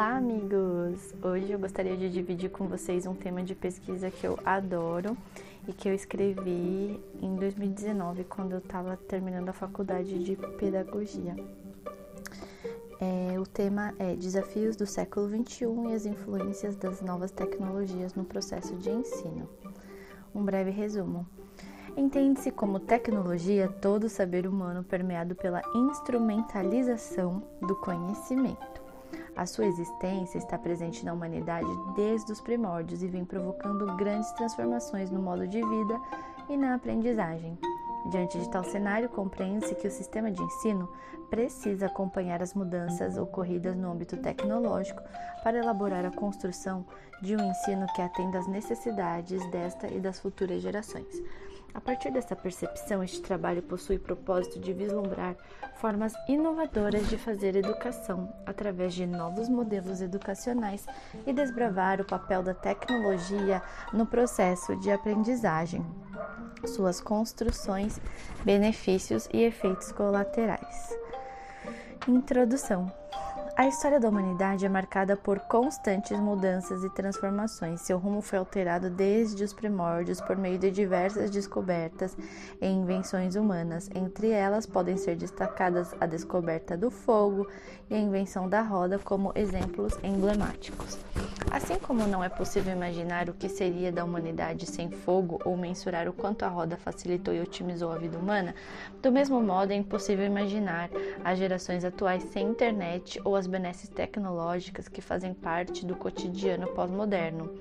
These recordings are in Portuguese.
Olá, amigos! Hoje eu gostaria de dividir com vocês um tema de pesquisa que eu adoro e que eu escrevi em 2019, quando eu estava terminando a faculdade de pedagogia. É, o tema é Desafios do século XXI e as influências das novas tecnologias no processo de ensino. Um breve resumo. Entende-se como tecnologia todo saber humano permeado pela instrumentalização do conhecimento. A sua existência está presente na humanidade desde os primórdios e vem provocando grandes transformações no modo de vida e na aprendizagem. Diante de tal cenário, compreende-se que o sistema de ensino precisa acompanhar as mudanças ocorridas no âmbito tecnológico para elaborar a construção de um ensino que atenda às necessidades desta e das futuras gerações. A partir dessa percepção, este trabalho possui propósito de vislumbrar formas inovadoras de fazer educação através de novos modelos educacionais e desbravar o papel da tecnologia no processo de aprendizagem, suas construções, benefícios e efeitos colaterais. Introdução a história da humanidade é marcada por constantes mudanças e transformações. Seu rumo foi alterado desde os primórdios por meio de diversas descobertas e invenções humanas. Entre elas podem ser destacadas a descoberta do fogo e a invenção da roda como exemplos emblemáticos. Assim como não é possível imaginar o que seria da humanidade sem fogo ou mensurar o quanto a roda facilitou e otimizou a vida humana, do mesmo modo é impossível imaginar as gerações atuais sem internet ou as benesses tecnológicas que fazem parte do cotidiano pós-moderno,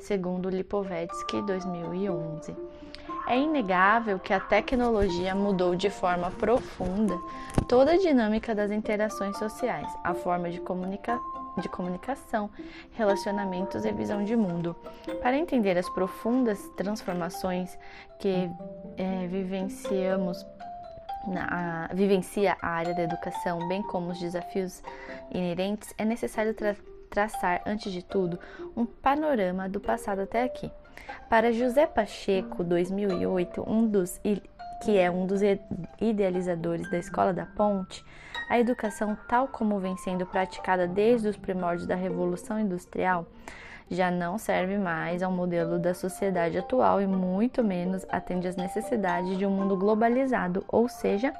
segundo Lipovetsky 2011. É inegável que a tecnologia mudou de forma profunda toda a dinâmica das interações sociais, a forma de, comunica de comunicação, relacionamentos e visão de mundo. Para entender as profundas transformações que é, vivenciamos na, a, vivencia a área da educação, bem como os desafios inerentes, é necessário tra traçar, antes de tudo, um panorama do passado até aqui. Para José Pacheco, 2008, um dos, que é um dos idealizadores da Escola da Ponte, a educação, tal como vem sendo praticada desde os primórdios da Revolução Industrial, já não serve mais ao modelo da sociedade atual e muito menos atende às necessidades de um mundo globalizado, ou seja,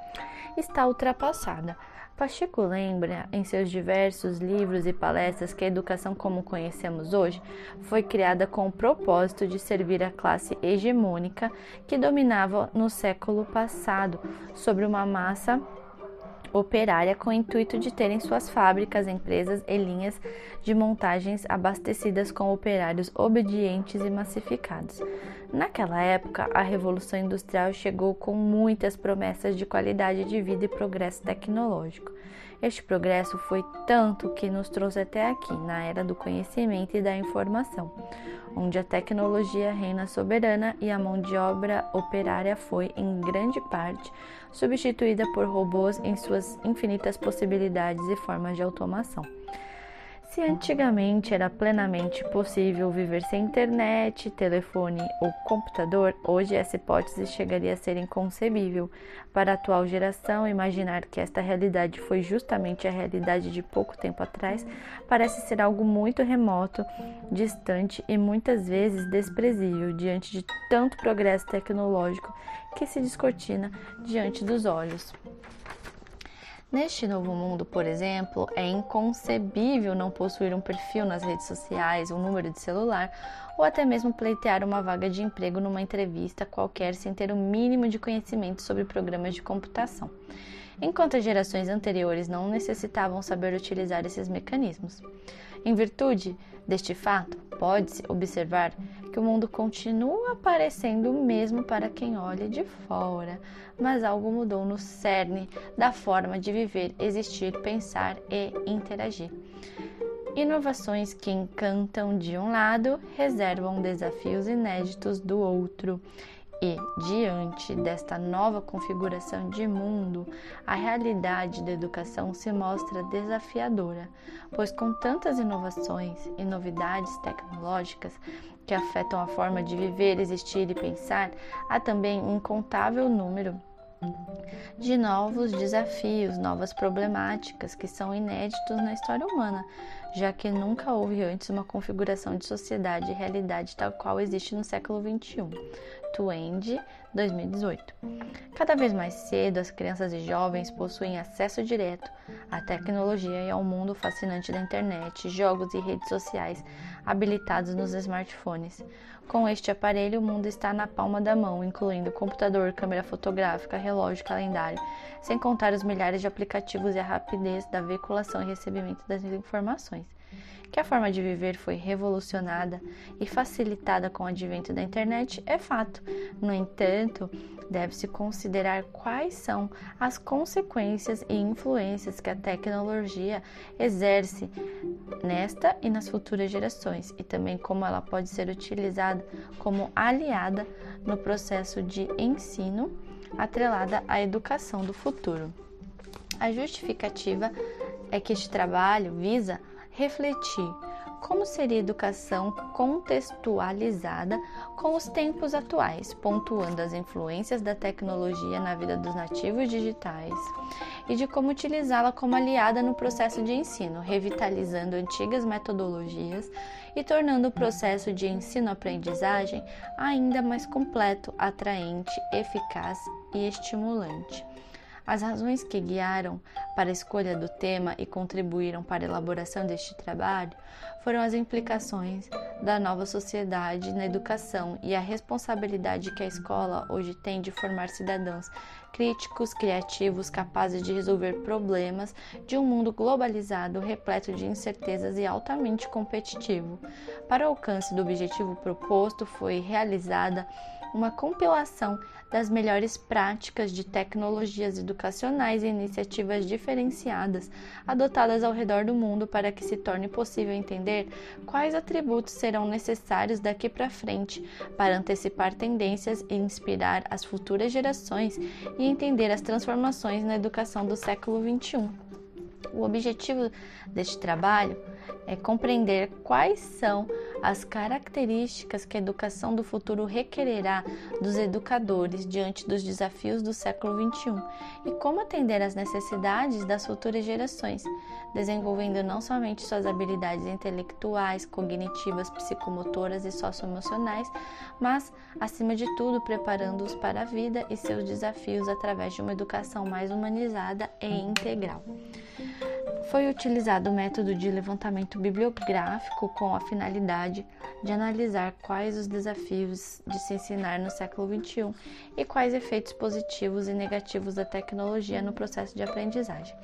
está ultrapassada. Pacheco lembra em seus diversos livros e palestras que a educação como conhecemos hoje foi criada com o propósito de servir a classe hegemônica que dominava no século passado sobre uma massa operária com o intuito de terem suas fábricas, empresas e linhas de montagens abastecidas com operários obedientes e massificados. Naquela época, a Revolução Industrial chegou com muitas promessas de qualidade de vida e progresso tecnológico. Este progresso foi tanto que nos trouxe até aqui, na era do conhecimento e da informação, onde a tecnologia reina soberana e a mão de obra operária foi, em grande parte, substituída por robôs em suas infinitas possibilidades e formas de automação. Se antigamente era plenamente possível viver sem internet, telefone ou computador, hoje essa hipótese chegaria a ser inconcebível. Para a atual geração, imaginar que esta realidade foi justamente a realidade de pouco tempo atrás parece ser algo muito remoto, distante e muitas vezes desprezível diante de tanto progresso tecnológico que se descortina diante dos olhos. Neste novo mundo, por exemplo, é inconcebível não possuir um perfil nas redes sociais, um número de celular ou até mesmo pleitear uma vaga de emprego numa entrevista qualquer sem ter o mínimo de conhecimento sobre programas de computação. Enquanto as gerações anteriores não necessitavam saber utilizar esses mecanismos. Em virtude deste fato, pode-se observar que o mundo continua parecendo o mesmo para quem olha de fora, mas algo mudou no cerne da forma de viver, existir, pensar e interagir. Inovações que encantam de um lado reservam desafios inéditos do outro. E, diante desta nova configuração de mundo, a realidade da educação se mostra desafiadora, pois, com tantas inovações e novidades tecnológicas que afetam a forma de viver, existir e pensar, há também um incontável número de novos desafios, novas problemáticas que são inéditos na história humana, já que nunca houve antes uma configuração de sociedade e realidade tal qual existe no século XXI. Twende, 2018. Cada vez mais cedo, as crianças e jovens possuem acesso direto à tecnologia e ao mundo fascinante da internet, jogos e redes sociais habilitados nos smartphones. Com este aparelho, o mundo está na palma da mão, incluindo computador, câmera fotográfica, relógio, calendário, sem contar os milhares de aplicativos e a rapidez da veiculação e recebimento das informações que a forma de viver foi revolucionada e facilitada com o advento da internet é fato. No entanto, deve-se considerar quais são as consequências e influências que a tecnologia exerce nesta e nas futuras gerações, e também como ela pode ser utilizada como aliada no processo de ensino atrelada à educação do futuro. A justificativa é que este trabalho visa refletir como seria educação contextualizada com os tempos atuais, pontuando as influências da tecnologia na vida dos nativos digitais e de como utilizá-la como aliada no processo de ensino, revitalizando antigas metodologias e tornando o processo de ensino-aprendizagem ainda mais completo, atraente, eficaz e estimulante. As razões que guiaram para a escolha do tema e contribuíram para a elaboração deste trabalho foram as implicações da nova sociedade na educação e a responsabilidade que a escola hoje tem de formar cidadãos críticos, criativos, capazes de resolver problemas de um mundo globalizado, repleto de incertezas e altamente competitivo. Para o alcance do objetivo proposto, foi realizada uma compilação das melhores práticas de tecnologias educacionais e iniciativas diferenciadas adotadas ao redor do mundo para que se torne possível entender quais atributos serão necessários daqui para frente para antecipar tendências e inspirar as futuras gerações e entender as transformações na educação do século XXI. O objetivo deste trabalho é compreender quais são as características que a educação do futuro requererá dos educadores diante dos desafios do século XXI e como atender às necessidades das futuras gerações, desenvolvendo não somente suas habilidades intelectuais, cognitivas, psicomotoras e socioemocionais, mas, acima de tudo, preparando-os para a vida e seus desafios através de uma educação mais humanizada e integral. Foi utilizado o método de levantamento bibliográfico com a finalidade de analisar quais os desafios de se ensinar no século XXI e quais efeitos positivos e negativos da tecnologia no processo de aprendizagem.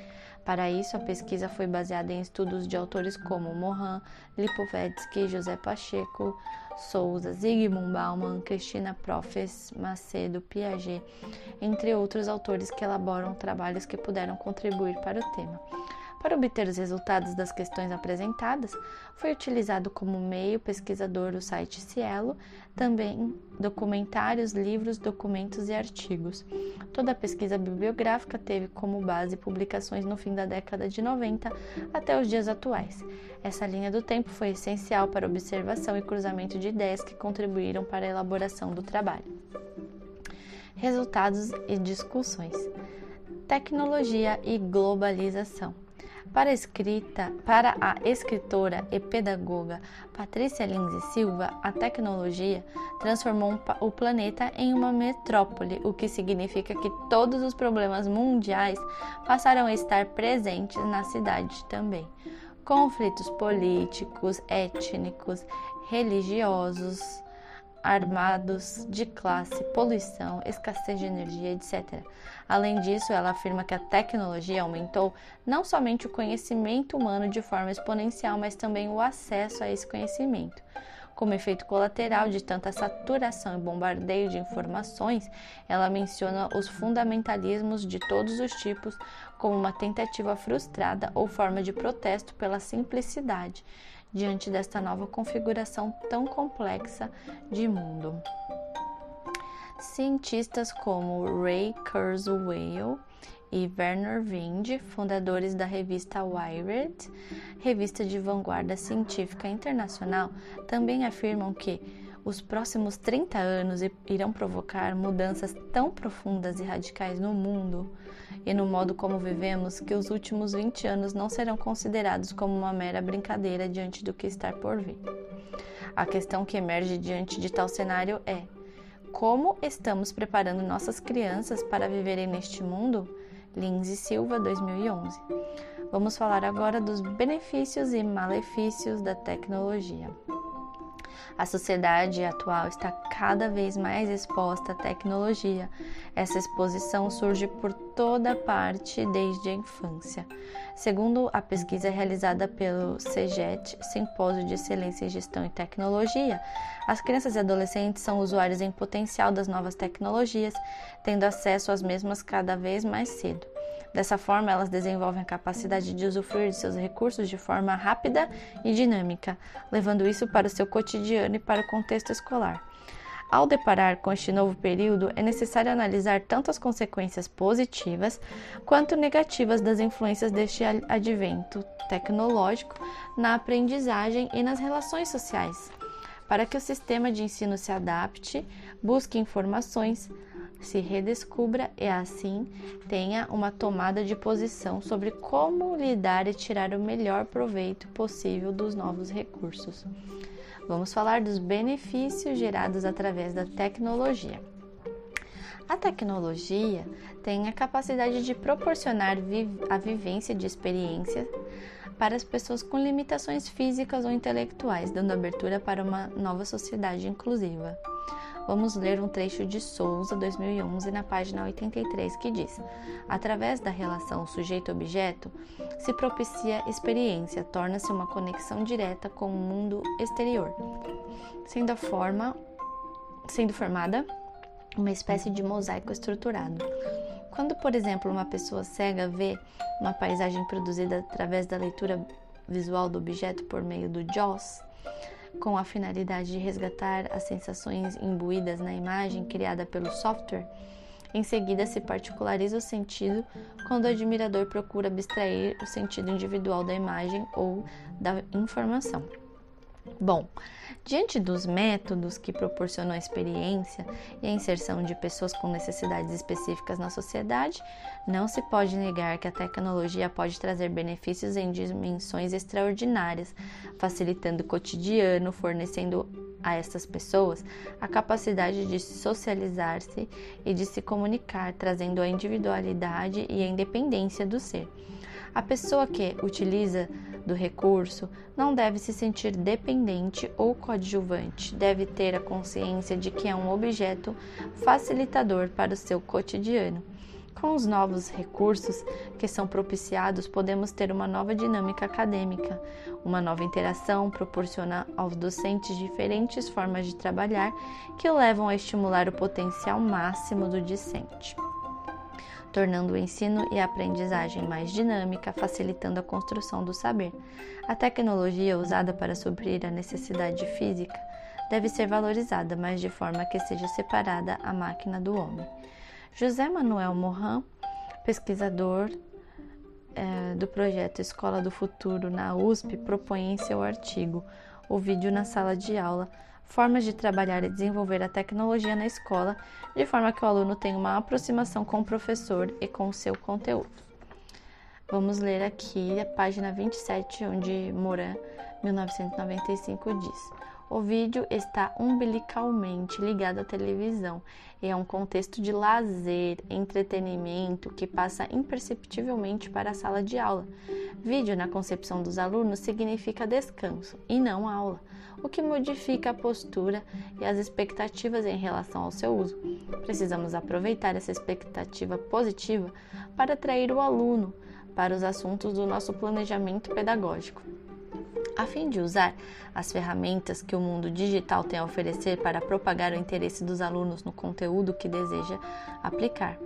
Para isso, a pesquisa foi baseada em estudos de autores como Mohan, Lipovetsky, José Pacheco, Souza, Zygmunt Bauman, Cristina Profes, Macedo, Piaget, entre outros autores que elaboram trabalhos que puderam contribuir para o tema. Para obter os resultados das questões apresentadas, foi utilizado como meio pesquisador o site Cielo, também documentários, livros, documentos e artigos. Toda a pesquisa bibliográfica teve como base publicações no fim da década de 90 até os dias atuais. Essa linha do tempo foi essencial para observação e cruzamento de ideias que contribuíram para a elaboração do trabalho. Resultados e discussões: Tecnologia e globalização. Para a, escrita, para a escritora e pedagoga Patrícia Lins Silva, a tecnologia transformou o planeta em uma metrópole, o que significa que todos os problemas mundiais passaram a estar presentes na cidade também. Conflitos políticos, étnicos, religiosos, armados, de classe, poluição, escassez de energia, etc. Além disso, ela afirma que a tecnologia aumentou não somente o conhecimento humano de forma exponencial, mas também o acesso a esse conhecimento. Como efeito colateral de tanta saturação e bombardeio de informações, ela menciona os fundamentalismos de todos os tipos como uma tentativa frustrada ou forma de protesto pela simplicidade diante desta nova configuração tão complexa de mundo. Cientistas como Ray Kurzweil e Werner Wind, fundadores da revista Wired, revista de vanguarda científica internacional, também afirmam que Os próximos 30 anos irão provocar mudanças tão profundas e radicais no mundo e no modo como vivemos que os últimos 20 anos não serão considerados como uma mera brincadeira diante do que está por vir. A questão que emerge diante de tal cenário é: como estamos preparando nossas crianças para viverem neste mundo? Lindsay Silva, 2011. Vamos falar agora dos benefícios e malefícios da tecnologia. A sociedade atual está cada vez mais exposta à tecnologia. Essa exposição surge por toda parte desde a infância. Segundo a pesquisa realizada pelo CEGET, Simpósio de Excelência em Gestão e Tecnologia, as crianças e adolescentes são usuários em potencial das novas tecnologias, tendo acesso às mesmas cada vez mais cedo. Dessa forma, elas desenvolvem a capacidade de usufruir de seus recursos de forma rápida e dinâmica, levando isso para o seu cotidiano e para o contexto escolar. Ao deparar com este novo período, é necessário analisar tanto as consequências positivas quanto negativas das influências deste advento tecnológico na aprendizagem e nas relações sociais. Para que o sistema de ensino se adapte, busque informações, se redescubra e assim tenha uma tomada de posição sobre como lidar e tirar o melhor proveito possível dos novos recursos. Vamos falar dos benefícios gerados através da tecnologia. A tecnologia tem a capacidade de proporcionar a vivência de experiências para as pessoas com limitações físicas ou intelectuais, dando abertura para uma nova sociedade inclusiva vamos ler um trecho de Souza, 2011, na página 83, que diz: Através da relação sujeito-objeto, se propicia experiência, torna-se uma conexão direta com o mundo exterior, sendo a forma, sendo formada uma espécie de mosaico estruturado. Quando, por exemplo, uma pessoa cega vê uma paisagem produzida através da leitura visual do objeto por meio do JAWS, com a finalidade de resgatar as sensações imbuídas na imagem criada pelo software. Em seguida, se particulariza o sentido quando o admirador procura abstrair o sentido individual da imagem ou da informação. Bom, diante dos métodos que proporcionam a experiência e a inserção de pessoas com necessidades específicas na sociedade, não se pode negar que a tecnologia pode trazer benefícios em dimensões extraordinárias, facilitando o cotidiano, fornecendo a estas pessoas a capacidade de socializar-se e de se comunicar, trazendo a individualidade e a independência do ser. A pessoa que utiliza do recurso não deve se sentir dependente ou coadjuvante, deve ter a consciência de que é um objeto facilitador para o seu cotidiano. Com os novos recursos que são propiciados, podemos ter uma nova dinâmica acadêmica. Uma nova interação proporciona aos docentes diferentes formas de trabalhar que o levam a estimular o potencial máximo do discente tornando o ensino e a aprendizagem mais dinâmica, facilitando a construção do saber. A tecnologia usada para suprir a necessidade física deve ser valorizada, mas de forma que seja separada a máquina do homem. José Manuel Morin, pesquisador é, do projeto Escola do Futuro na USP, propõe em seu artigo O vídeo na sala de aula formas de trabalhar e desenvolver a tecnologia na escola, de forma que o aluno tenha uma aproximação com o professor e com o seu conteúdo. Vamos ler aqui a página 27, onde Moran, 1995, diz: O vídeo está umbilicalmente ligado à televisão e é um contexto de lazer, entretenimento que passa imperceptivelmente para a sala de aula. Vídeo, na concepção dos alunos, significa descanso e não aula o que modifica a postura e as expectativas em relação ao seu uso. Precisamos aproveitar essa expectativa positiva para atrair o aluno para os assuntos do nosso planejamento pedagógico. A fim de usar as ferramentas que o mundo digital tem a oferecer para propagar o interesse dos alunos no conteúdo que deseja aplicar.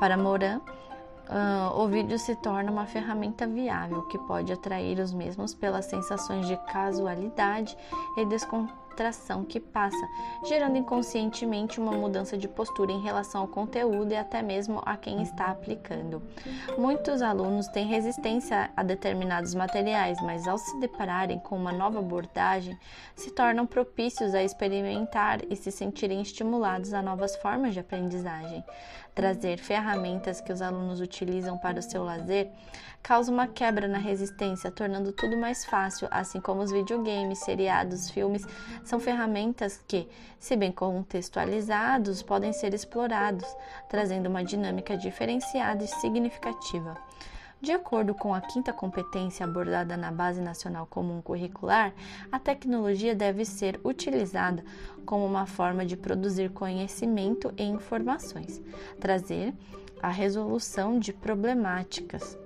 Para Moran, Uh, o vídeo se torna uma ferramenta viável que pode atrair os mesmos pelas sensações de casualidade e abstração que passa, gerando inconscientemente uma mudança de postura em relação ao conteúdo e até mesmo a quem está aplicando. Muitos alunos têm resistência a determinados materiais, mas ao se depararem com uma nova abordagem, se tornam propícios a experimentar e se sentirem estimulados a novas formas de aprendizagem. Trazer ferramentas que os alunos utilizam para o seu lazer causa uma quebra na resistência, tornando tudo mais fácil, assim como os videogames, seriados, filmes são ferramentas que, se bem contextualizados, podem ser explorados, trazendo uma dinâmica diferenciada e significativa. De acordo com a quinta competência abordada na Base Nacional Comum Curricular, a tecnologia deve ser utilizada como uma forma de produzir conhecimento e informações, trazer a resolução de problemáticas,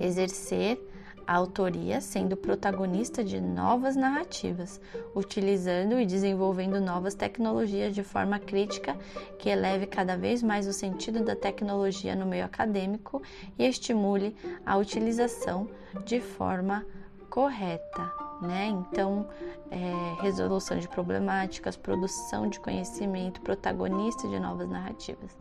exercer a autoria sendo protagonista de novas narrativas, utilizando e desenvolvendo novas tecnologias de forma crítica que eleve cada vez mais o sentido da tecnologia no meio acadêmico e estimule a utilização de forma correta, né? Então, é, resolução de problemáticas, produção de conhecimento, protagonista de novas narrativas.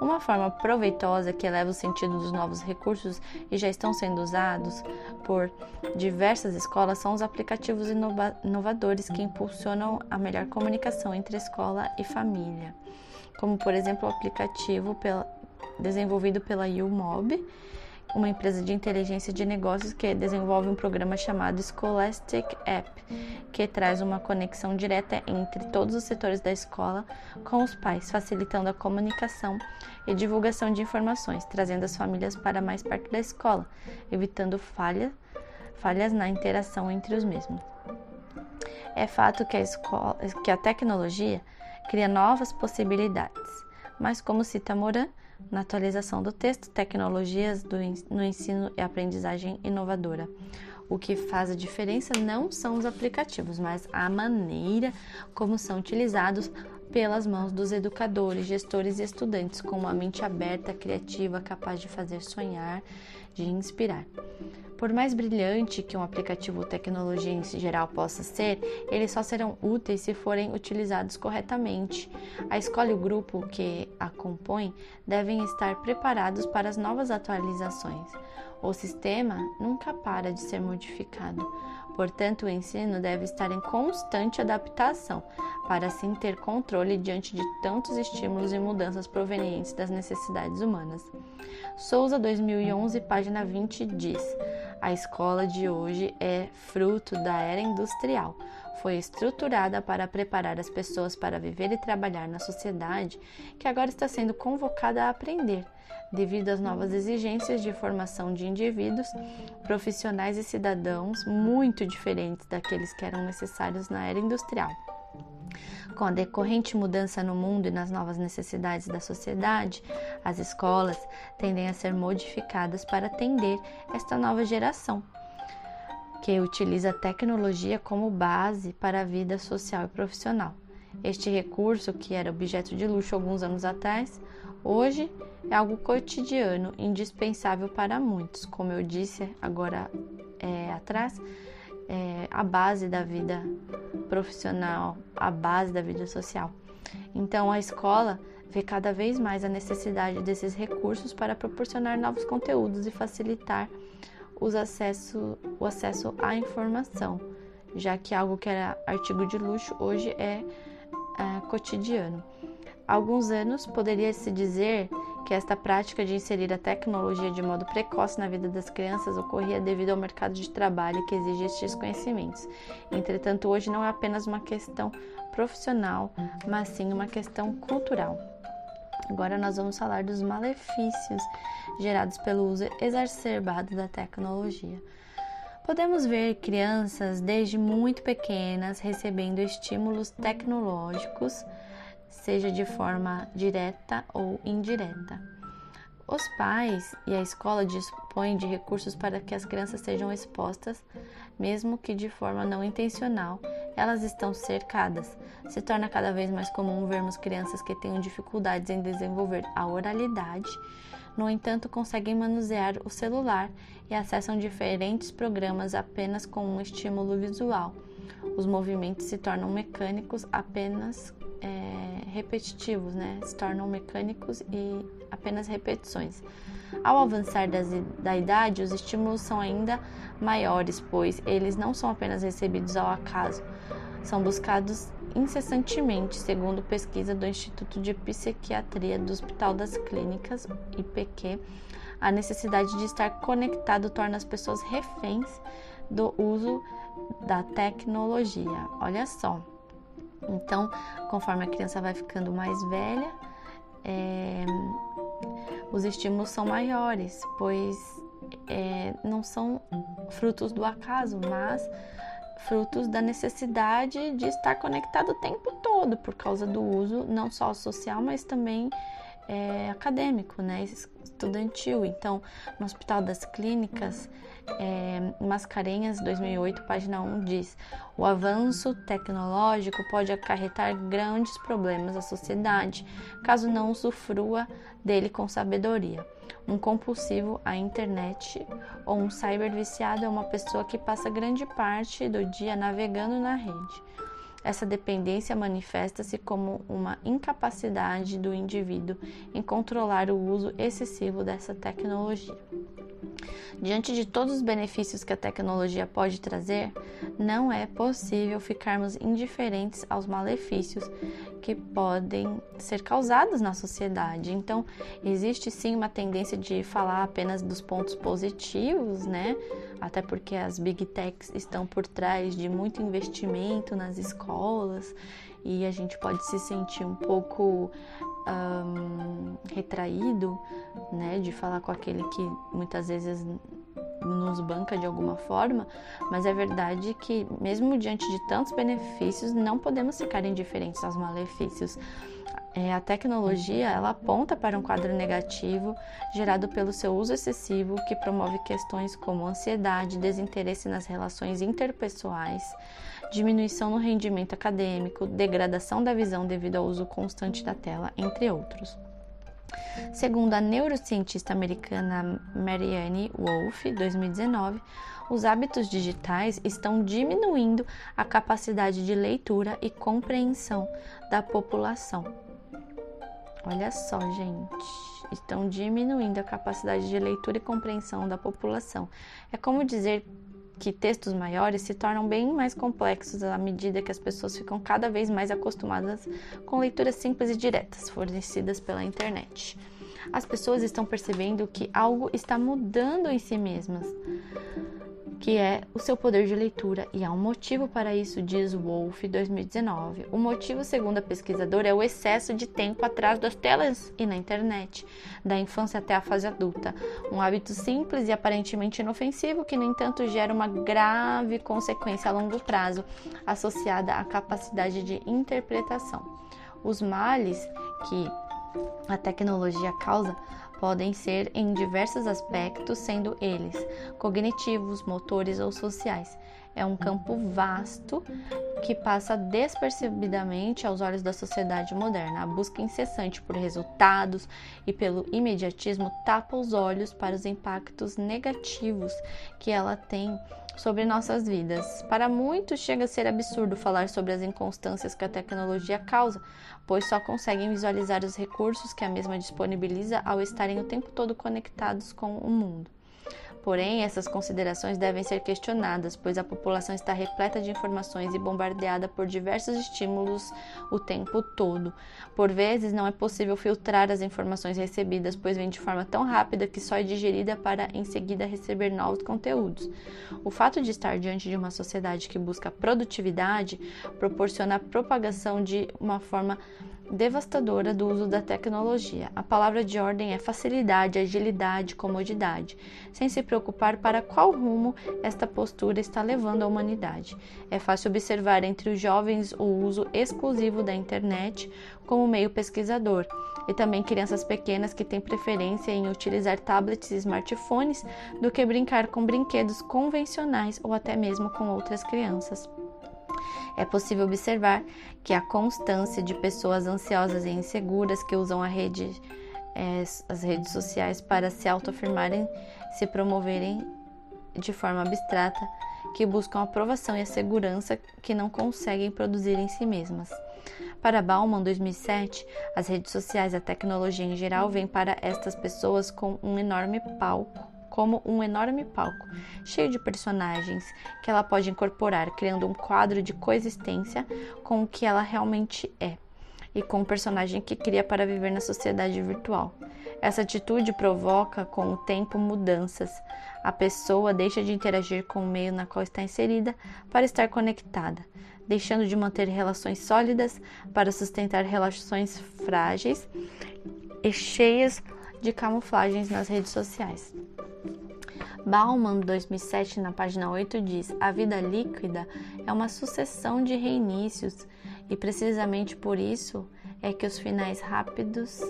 Uma forma proveitosa que eleva o sentido dos novos recursos e já estão sendo usados por diversas escolas são os aplicativos inova inovadores que impulsionam a melhor comunicação entre escola e família, como por exemplo o aplicativo pela, desenvolvido pela UMob uma empresa de inteligência de negócios que desenvolve um programa chamado Scholastic App, que traz uma conexão direta entre todos os setores da escola com os pais, facilitando a comunicação e divulgação de informações, trazendo as famílias para mais perto da escola, evitando falha, falhas na interação entre os mesmos. É fato que a, escola, que a tecnologia cria novas possibilidades, mas como cita Moran, na atualização do texto, tecnologias do, no ensino e aprendizagem inovadora. O que faz a diferença não são os aplicativos, mas a maneira como são utilizados pelas mãos dos educadores, gestores e estudantes, com uma mente aberta, criativa, capaz de fazer sonhar, de inspirar. Por mais brilhante que um aplicativo ou tecnologia em geral possa ser, eles só serão úteis se forem utilizados corretamente. A escola e o grupo que a compõem devem estar preparados para as novas atualizações. O sistema nunca para de ser modificado. Portanto, o ensino deve estar em constante adaptação, para assim ter controle diante de tantos estímulos e mudanças provenientes das necessidades humanas. Souza 2011, página 20 diz: A escola de hoje é fruto da era industrial. Foi estruturada para preparar as pessoas para viver e trabalhar na sociedade que agora está sendo convocada a aprender devido às novas exigências de formação de indivíduos, profissionais e cidadãos muito diferentes daqueles que eram necessários na era industrial. Com a decorrente mudança no mundo e nas novas necessidades da sociedade, as escolas tendem a ser modificadas para atender esta nova geração, que utiliza a tecnologia como base para a vida social e profissional. Este recurso, que era objeto de luxo alguns anos atrás, hoje é algo cotidiano, indispensável para muitos. Como eu disse agora é, atrás, é a base da vida profissional, a base da vida social. Então, a escola vê cada vez mais a necessidade desses recursos para proporcionar novos conteúdos e facilitar os acesso, o acesso à informação, já que algo que era artigo de luxo hoje é, é cotidiano. Há alguns anos poderia-se dizer que esta prática de inserir a tecnologia de modo precoce na vida das crianças ocorria devido ao mercado de trabalho que exige estes conhecimentos. Entretanto, hoje não é apenas uma questão profissional, mas sim uma questão cultural. Agora nós vamos falar dos malefícios gerados pelo uso exacerbado da tecnologia. Podemos ver crianças desde muito pequenas recebendo estímulos tecnológicos seja de forma direta ou indireta. Os pais e a escola dispõem de recursos para que as crianças sejam expostas, mesmo que de forma não intencional. Elas estão cercadas. Se torna cada vez mais comum vermos crianças que tenham dificuldades em desenvolver a oralidade, no entanto, conseguem manusear o celular e acessam diferentes programas apenas com um estímulo visual os movimentos se tornam mecânicos apenas é, repetitivos, né? Se tornam mecânicos e apenas repetições. Ao avançar das, da idade, os estímulos são ainda maiores, pois eles não são apenas recebidos ao acaso, são buscados incessantemente, segundo pesquisa do Instituto de Psiquiatria do Hospital das Clínicas, IPQ. A necessidade de estar conectado torna as pessoas reféns do uso da tecnologia. Olha só. Então, conforme a criança vai ficando mais velha, é, os estímulos são maiores, pois é, não são frutos do acaso, mas frutos da necessidade de estar conectado o tempo todo por causa do uso não só social, mas também é, acadêmico, né, estudantil. Então, no Hospital das Clínicas, é, Mascarenhas 2008, página 1 diz: o avanço tecnológico pode acarretar grandes problemas à sociedade, caso não usufrua dele com sabedoria. Um compulsivo à internet ou um cyberviciado é uma pessoa que passa grande parte do dia navegando na rede. Essa dependência manifesta-se como uma incapacidade do indivíduo em controlar o uso excessivo dessa tecnologia. Diante de todos os benefícios que a tecnologia pode trazer, não é possível ficarmos indiferentes aos malefícios que podem ser causados na sociedade. Então, existe sim uma tendência de falar apenas dos pontos positivos, né? Até porque as big techs estão por trás de muito investimento nas escolas e a gente pode se sentir um pouco um, retraído, né, de falar com aquele que muitas vezes nos banca de alguma forma, mas é verdade que mesmo diante de tantos benefícios, não podemos ficar indiferentes aos malefícios. É, a tecnologia ela aponta para um quadro negativo gerado pelo seu uso excessivo, que promove questões como ansiedade, desinteresse nas relações interpessoais, diminuição no rendimento acadêmico, degradação da visão devido ao uso constante da tela, entre outros. Segundo a neurocientista americana Marianne Wolf, 2019, os hábitos digitais estão diminuindo a capacidade de leitura e compreensão da população. Olha só, gente, estão diminuindo a capacidade de leitura e compreensão da população. É como dizer que textos maiores se tornam bem mais complexos à medida que as pessoas ficam cada vez mais acostumadas com leituras simples e diretas fornecidas pela internet. As pessoas estão percebendo que algo está mudando em si mesmas que é o seu poder de leitura, e há um motivo para isso, diz Wolf 2019. O motivo, segundo a pesquisadora, é o excesso de tempo atrás das telas e na internet, da infância até a fase adulta. Um hábito simples e aparentemente inofensivo que, no entanto, gera uma grave consequência a longo prazo, associada à capacidade de interpretação. Os males que a tecnologia causa podem ser em diversos aspectos, sendo eles cognitivos, motores ou sociais. É um campo vasto que passa despercebidamente aos olhos da sociedade moderna. A busca incessante por resultados e pelo imediatismo tapa os olhos para os impactos negativos que ela tem sobre nossas vidas. Para muitos, chega a ser absurdo falar sobre as inconstâncias que a tecnologia causa, pois só conseguem visualizar os recursos que a mesma disponibiliza ao estarem o tempo todo conectados com o mundo. Porém, essas considerações devem ser questionadas, pois a população está repleta de informações e bombardeada por diversos estímulos o tempo todo. Por vezes, não é possível filtrar as informações recebidas, pois vêm de forma tão rápida que só é digerida para em seguida receber novos conteúdos. O fato de estar diante de uma sociedade que busca produtividade proporciona a propagação de uma forma devastadora do uso da tecnologia. A palavra de ordem é facilidade, agilidade, comodidade, sem se preocupar para qual rumo esta postura está levando a humanidade. É fácil observar entre os jovens o uso exclusivo da internet como meio pesquisador e também crianças pequenas que têm preferência em utilizar tablets e smartphones do que brincar com brinquedos convencionais ou até mesmo com outras crianças. É possível observar que a constância de pessoas ansiosas e inseguras que usam rede, é, as redes sociais para se autoafirmarem, se promoverem de forma abstrata que buscam aprovação e a segurança que não conseguem produzir em si mesmas. Para Bauman, 2007, as redes sociais e a tecnologia em geral vêm para estas pessoas com um enorme palco como um enorme palco, cheio de personagens que ela pode incorporar, criando um quadro de coexistência com o que ela realmente é e com o personagem que cria para viver na sociedade virtual. Essa atitude provoca, com o tempo, mudanças. A pessoa deixa de interagir com o meio na qual está inserida para estar conectada, deixando de manter relações sólidas para sustentar relações frágeis e cheias de camuflagens nas redes sociais. Bauman, 2007, na página 8, diz: A vida líquida é uma sucessão de reinícios e precisamente por isso é que os finais rápidos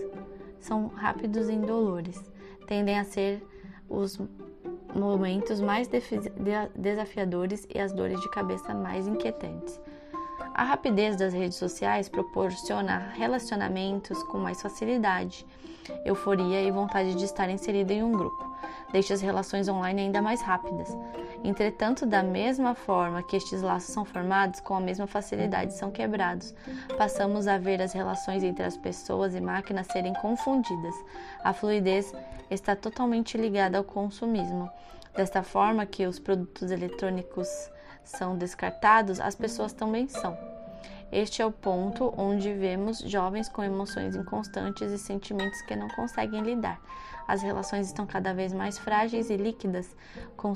são rápidos e indolores. Tendem a ser os momentos mais desafiadores e as dores de cabeça mais inquietantes. A rapidez das redes sociais proporciona relacionamentos com mais facilidade, euforia e vontade de estar inserido em um grupo deixa as relações online ainda mais rápidas. Entretanto, da mesma forma que estes laços são formados, com a mesma facilidade são quebrados. Passamos a ver as relações entre as pessoas e máquinas serem confundidas. A fluidez está totalmente ligada ao consumismo. Desta forma que os produtos eletrônicos são descartados, as pessoas também são. Este é o ponto onde vemos jovens com emoções inconstantes e sentimentos que não conseguem lidar. As relações estão cada vez mais frágeis e líquidas, com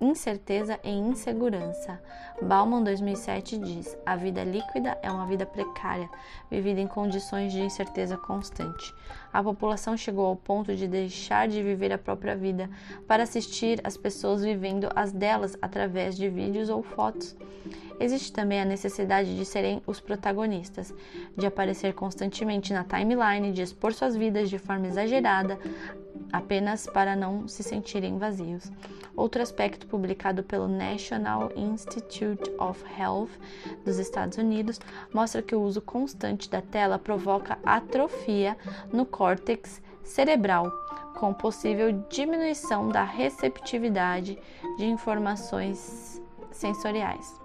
incerteza e insegurança. Bauman 2007 diz: A vida líquida é uma vida precária, vivida em condições de incerteza constante. A população chegou ao ponto de deixar de viver a própria vida para assistir as pessoas vivendo as delas através de vídeos ou fotos. Existe também a necessidade de serem os protagonistas, de aparecer constantemente na timeline, de expor suas vidas de forma exagerada, apenas para não se sentirem vazios. Outro aspecto publicado pelo National Institute of Health dos Estados Unidos mostra que o uso constante da tela provoca atrofia no córtex cerebral, com possível diminuição da receptividade de informações sensoriais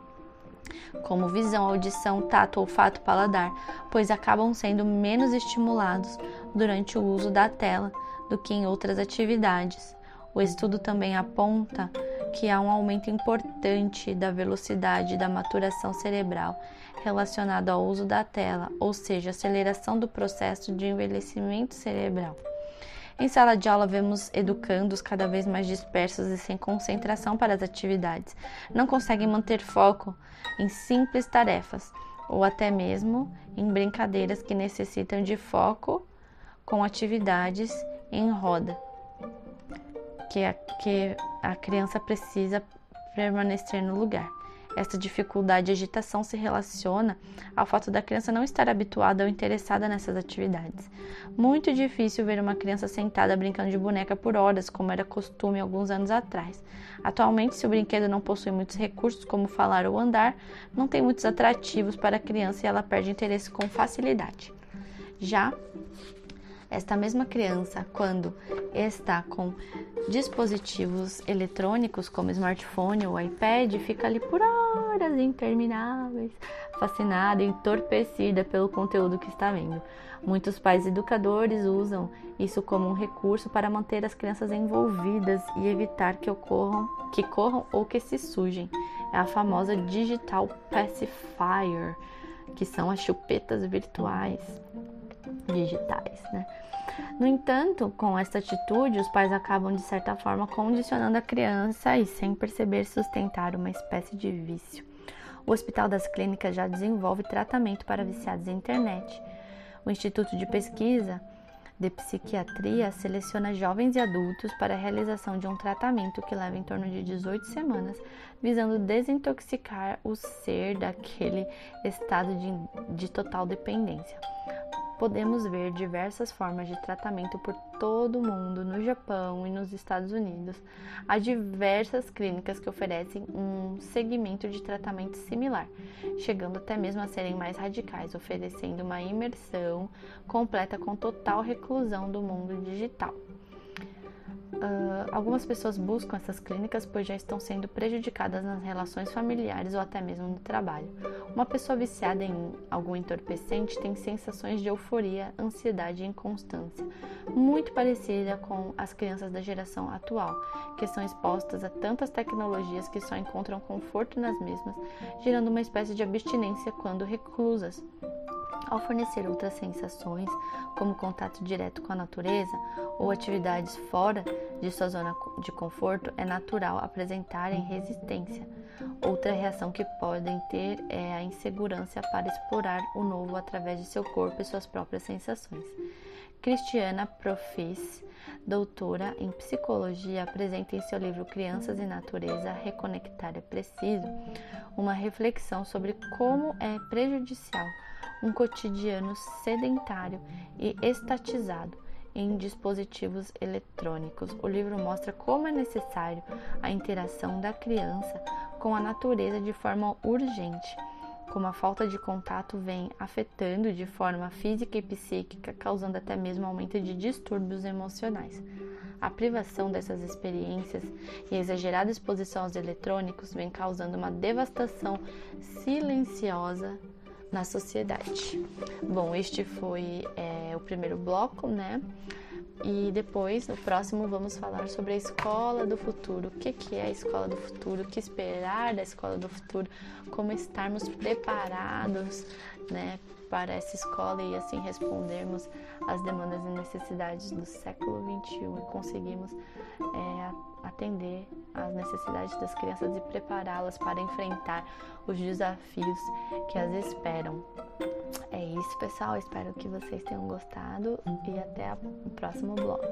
como visão, audição, tato, olfato, paladar, pois acabam sendo menos estimulados durante o uso da tela do que em outras atividades. O estudo também aponta que há um aumento importante da velocidade da maturação cerebral relacionado ao uso da tela, ou seja, aceleração do processo de envelhecimento cerebral. Em sala de aula, vemos educandos cada vez mais dispersos e sem concentração para as atividades. Não conseguem manter foco em simples tarefas ou até mesmo em brincadeiras que necessitam de foco com atividades em roda, que a, que a criança precisa permanecer no lugar. Essa dificuldade e agitação se relaciona ao fato da criança não estar habituada ou interessada nessas atividades. Muito difícil ver uma criança sentada brincando de boneca por horas, como era costume alguns anos atrás. Atualmente, se o brinquedo não possui muitos recursos, como falar ou andar, não tem muitos atrativos para a criança e ela perde interesse com facilidade. Já esta mesma criança, quando está com dispositivos eletrônicos como smartphone ou iPad, fica ali por horas intermináveis, fascinada, entorpecida pelo conteúdo que está vendo. Muitos pais educadores usam isso como um recurso para manter as crianças envolvidas e evitar que ocorram, que corram ou que se sujem. É a famosa digital pacifier, que são as chupetas virtuais digitais, né? No entanto, com esta atitude, os pais acabam de certa forma condicionando a criança e, sem perceber, sustentar uma espécie de vício. O Hospital das Clínicas já desenvolve tratamento para viciados em internet. O Instituto de Pesquisa de Psiquiatria seleciona jovens e adultos para a realização de um tratamento que leva em torno de 18 semanas, visando desintoxicar o ser daquele estado de, de total dependência podemos ver diversas formas de tratamento por todo o mundo, no Japão e nos Estados Unidos. Há diversas clínicas que oferecem um segmento de tratamento similar, chegando até mesmo a serem mais radicais, oferecendo uma imersão completa com total reclusão do mundo digital. Uh, algumas pessoas buscam essas clínicas pois já estão sendo prejudicadas nas relações familiares ou até mesmo no trabalho. Uma pessoa viciada em algum entorpecente tem sensações de euforia, ansiedade e inconstância, muito parecida com as crianças da geração atual, que são expostas a tantas tecnologias que só encontram conforto nas mesmas, gerando uma espécie de abstinência quando reclusas. Ao fornecer outras sensações, como contato direto com a natureza ou atividades fora de sua zona de conforto, é natural apresentarem resistência. Outra reação que podem ter é a insegurança para explorar o novo através de seu corpo e suas próprias sensações. Cristiana Profis, doutora em psicologia, apresenta em seu livro Crianças e Natureza Reconectar é Preciso uma reflexão sobre como é prejudicial um cotidiano sedentário e estatizado em dispositivos eletrônicos. O livro mostra como é necessário a interação da criança com a natureza de forma urgente, como a falta de contato vem afetando de forma física e psíquica, causando até mesmo aumento de distúrbios emocionais. A privação dessas experiências e a exagerada exposição aos eletrônicos vem causando uma devastação silenciosa na sociedade. Bom, este foi é, o primeiro bloco, né? E depois, no próximo, vamos falar sobre a escola do futuro. O que, que é a escola do futuro? O que esperar da escola do futuro? Como estarmos preparados né, para essa escola e assim respondermos às demandas e necessidades do século XXI e conseguirmos é, atender às necessidades das crianças e prepará-las para enfrentar os desafios que as esperam. É isso, pessoal. Espero que vocês tenham gostado e até o próximo bloco.